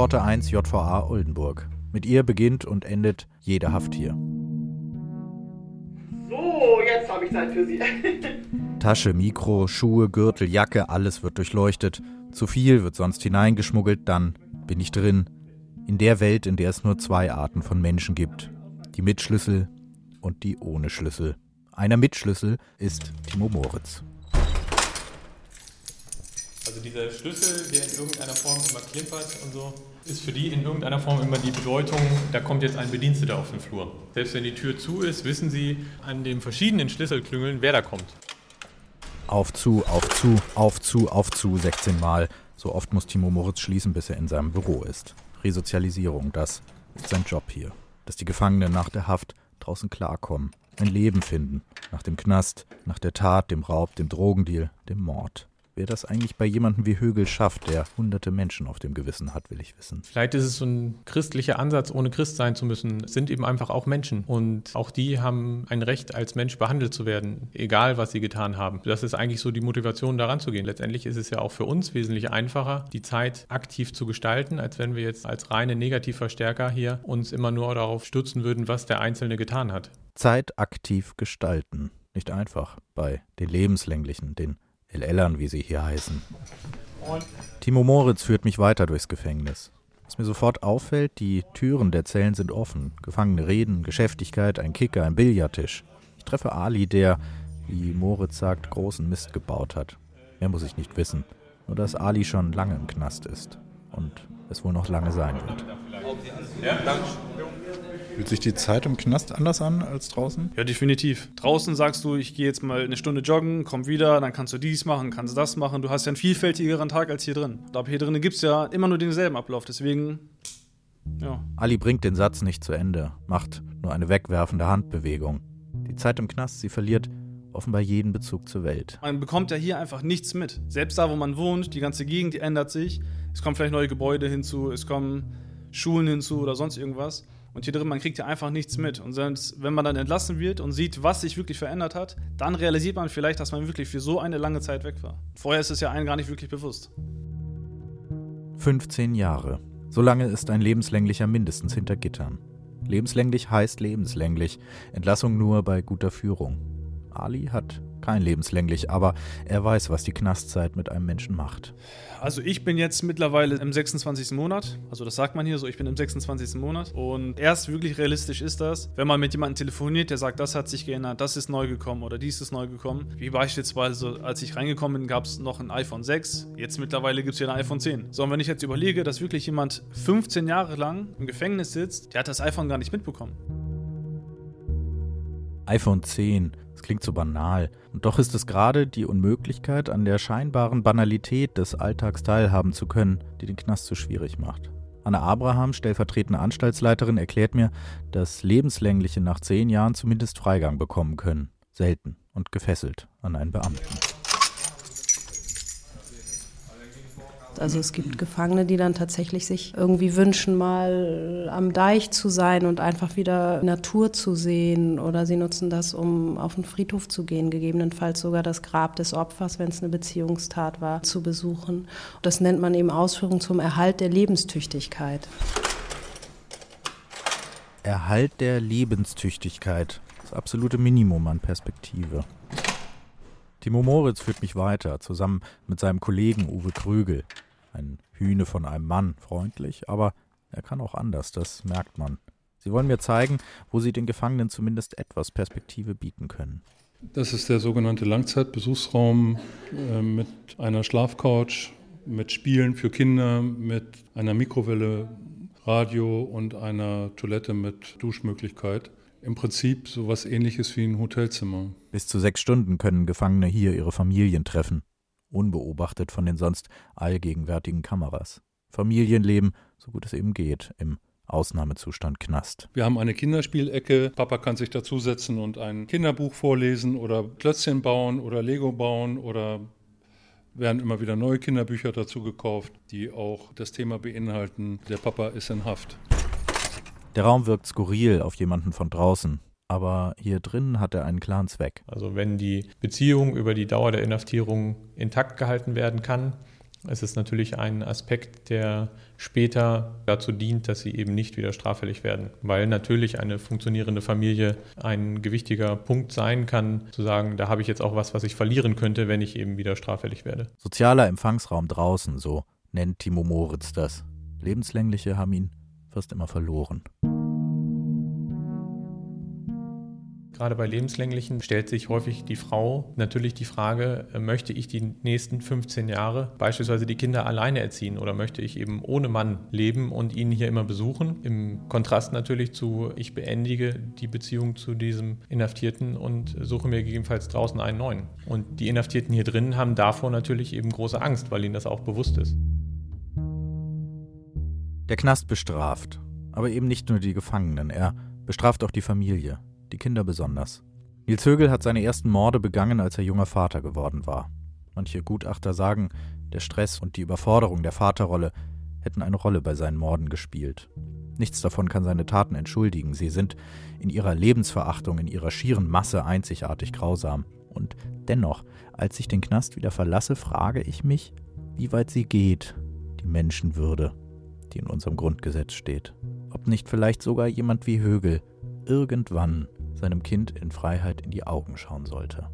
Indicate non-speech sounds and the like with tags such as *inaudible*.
Pforte 1 JVA Oldenburg. Mit ihr beginnt und endet jede Haft hier. So, jetzt habe ich Zeit für Sie. *laughs* Tasche, Mikro, Schuhe, Gürtel, Jacke, alles wird durchleuchtet. Zu viel wird sonst hineingeschmuggelt, dann bin ich drin. In der Welt, in der es nur zwei Arten von Menschen gibt. Die mit Schlüssel und die ohne Schlüssel. Einer mit Schlüssel ist Timo Moritz. Also dieser Schlüssel, der in irgendeiner Form immer klimpert und so, ist für die in irgendeiner Form immer die Bedeutung, da kommt jetzt ein Bediensteter auf den Flur. Selbst wenn die Tür zu ist, wissen sie an den verschiedenen Schlüsselklüngeln, wer da kommt. Auf zu, auf zu, auf zu, auf zu, 16 Mal. So oft muss Timo Moritz schließen, bis er in seinem Büro ist. Resozialisierung, das ist sein Job hier. Dass die Gefangenen nach der Haft draußen klarkommen, ein Leben finden, nach dem Knast, nach der Tat, dem Raub, dem Drogendeal, dem Mord. Wer das eigentlich bei jemandem wie Högel schafft, der hunderte Menschen auf dem Gewissen hat, will ich wissen. Vielleicht ist es so ein christlicher Ansatz, ohne Christ sein zu müssen. Es sind eben einfach auch Menschen. Und auch die haben ein Recht, als Mensch behandelt zu werden, egal was sie getan haben. Das ist eigentlich so die Motivation, daran zu gehen. Letztendlich ist es ja auch für uns wesentlich einfacher, die Zeit aktiv zu gestalten, als wenn wir jetzt als reine Negativverstärker hier uns immer nur darauf stützen würden, was der Einzelne getan hat. Zeit aktiv gestalten. Nicht einfach bei den Lebenslänglichen, den LLern, wie sie hier heißen. Timo Moritz führt mich weiter durchs Gefängnis. Was mir sofort auffällt, die Türen der Zellen sind offen. Gefangene reden, Geschäftigkeit, ein Kicker, ein Billardtisch. Ich treffe Ali, der, wie Moritz sagt, großen Mist gebaut hat. Mehr muss ich nicht wissen. Nur dass Ali schon lange im Knast ist. Und es wohl noch lange sein wird. Ja, danke. Fühlt sich die Zeit im Knast anders an als draußen? Ja, definitiv. Draußen sagst du, ich gehe jetzt mal eine Stunde joggen, komm wieder, dann kannst du dies machen, kannst das machen. Du hast ja einen vielfältigeren Tag als hier drin. Aber hier drin gibt es ja immer nur denselben Ablauf, deswegen. Ja. Ali bringt den Satz nicht zu Ende, macht nur eine wegwerfende Handbewegung. Die Zeit im Knast, sie verliert offenbar jeden Bezug zur Welt. Man bekommt ja hier einfach nichts mit. Selbst da, wo man wohnt, die ganze Gegend, die ändert sich. Es kommen vielleicht neue Gebäude hinzu, es kommen Schulen hinzu oder sonst irgendwas. Und hier drin, man kriegt ja einfach nichts mit. Und sonst, wenn man dann entlassen wird und sieht, was sich wirklich verändert hat, dann realisiert man vielleicht, dass man wirklich für so eine lange Zeit weg war. Vorher ist es ja einem gar nicht wirklich bewusst. 15 Jahre. So lange ist ein lebenslänglicher mindestens hinter Gittern. Lebenslänglich heißt lebenslänglich. Entlassung nur bei guter Führung. Ali hat kein lebenslänglich, aber er weiß, was die Knastzeit mit einem Menschen macht. Also ich bin jetzt mittlerweile im 26. Monat. Also das sagt man hier so, ich bin im 26. Monat. Und erst wirklich realistisch ist das, wenn man mit jemandem telefoniert, der sagt, das hat sich geändert, das ist neu gekommen oder dies ist neu gekommen. Wie beispielsweise, als ich reingekommen bin, gab es noch ein iPhone 6. Jetzt mittlerweile gibt es hier ein iPhone 10. So, und wenn ich jetzt überlege, dass wirklich jemand 15 Jahre lang im Gefängnis sitzt, der hat das iPhone gar nicht mitbekommen. iPhone 10. Das klingt so banal. Und doch ist es gerade die Unmöglichkeit, an der scheinbaren Banalität des Alltags teilhaben zu können, die den Knast so schwierig macht. Anna Abraham, stellvertretende Anstaltsleiterin, erklärt mir, dass Lebenslängliche nach zehn Jahren zumindest Freigang bekommen können. Selten und gefesselt an einen Beamten. Also es gibt Gefangene, die dann tatsächlich sich irgendwie wünschen, mal am Deich zu sein und einfach wieder Natur zu sehen. Oder sie nutzen das, um auf den Friedhof zu gehen, gegebenenfalls sogar das Grab des Opfers, wenn es eine Beziehungstat war, zu besuchen. Das nennt man eben Ausführung zum Erhalt der Lebenstüchtigkeit. Erhalt der Lebenstüchtigkeit. Das absolute Minimum an Perspektive. Timo Moritz führt mich weiter, zusammen mit seinem Kollegen Uwe Krügel. Ein Hühne von einem Mann, freundlich, aber er kann auch anders, das merkt man. Sie wollen mir zeigen, wo sie den Gefangenen zumindest etwas Perspektive bieten können. Das ist der sogenannte Langzeitbesuchsraum äh, mit einer Schlafcouch, mit Spielen für Kinder, mit einer Mikrowelle, Radio und einer Toilette mit Duschmöglichkeit. Im Prinzip so etwas ähnliches wie ein Hotelzimmer. Bis zu sechs Stunden können Gefangene hier ihre Familien treffen unbeobachtet von den sonst allgegenwärtigen Kameras. Familienleben, so gut es eben geht, im Ausnahmezustand Knast. Wir haben eine Kinderspielecke. Papa kann sich dazusetzen und ein Kinderbuch vorlesen oder Klötzchen bauen oder Lego bauen oder werden immer wieder neue Kinderbücher dazu gekauft, die auch das Thema beinhalten, der Papa ist in Haft. Der Raum wirkt skurril auf jemanden von draußen aber hier drin hat er einen klaren Zweck. Also wenn die Beziehung über die Dauer der Inhaftierung intakt gehalten werden kann, Es ist natürlich ein Aspekt, der später dazu dient, dass sie eben nicht wieder straffällig werden, weil natürlich eine funktionierende Familie ein gewichtiger Punkt sein kann, zu sagen, da habe ich jetzt auch was, was ich verlieren könnte, wenn ich eben wieder straffällig werde. Sozialer Empfangsraum draußen, so nennt Timo Moritz das. Lebenslängliche haben ihn fast immer verloren. Gerade bei Lebenslänglichen stellt sich häufig die Frau natürlich die Frage, äh, möchte ich die nächsten 15 Jahre beispielsweise die Kinder alleine erziehen oder möchte ich eben ohne Mann leben und ihn hier immer besuchen? Im Kontrast natürlich zu, ich beendige die Beziehung zu diesem Inhaftierten und suche mir gegebenenfalls draußen einen neuen. Und die Inhaftierten hier drin haben davor natürlich eben große Angst, weil ihnen das auch bewusst ist. Der Knast bestraft, aber eben nicht nur die Gefangenen, er bestraft auch die Familie die Kinder besonders. Nils Högel hat seine ersten Morde begangen, als er junger Vater geworden war. Manche Gutachter sagen, der Stress und die Überforderung der Vaterrolle hätten eine Rolle bei seinen Morden gespielt. Nichts davon kann seine Taten entschuldigen. Sie sind in ihrer Lebensverachtung, in ihrer schieren Masse einzigartig grausam. Und dennoch, als ich den Knast wieder verlasse, frage ich mich, wie weit sie geht, die Menschenwürde, die in unserem Grundgesetz steht. Ob nicht vielleicht sogar jemand wie Högel irgendwann seinem Kind in Freiheit in die Augen schauen sollte.